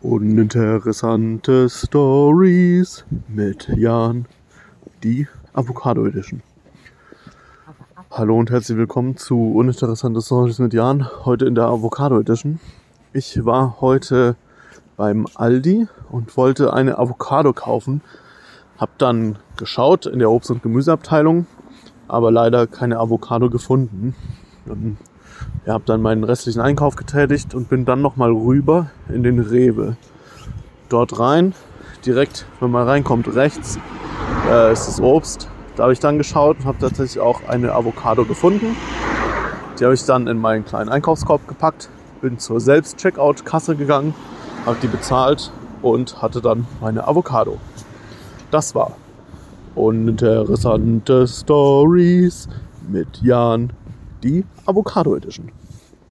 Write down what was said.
Uninteressante Stories mit Jan, die Avocado Edition. Hallo und herzlich willkommen zu Uninteressante Stories mit Jan, heute in der Avocado Edition. Ich war heute beim Aldi und wollte eine Avocado kaufen. Hab dann geschaut in der Obst- und Gemüseabteilung, aber leider keine Avocado gefunden. Ja, habe dann meinen restlichen Einkauf getätigt und bin dann nochmal rüber in den Rewe. Dort rein, direkt, wenn man reinkommt, rechts äh, ist das Obst. Da habe ich dann geschaut und habe tatsächlich auch eine Avocado gefunden. Die habe ich dann in meinen kleinen Einkaufskorb gepackt, bin zur Selbst-Checkout-Kasse gegangen, habe die bezahlt und hatte dann meine Avocado. Das war uninteressante Stories mit Jan die Avocado Edition.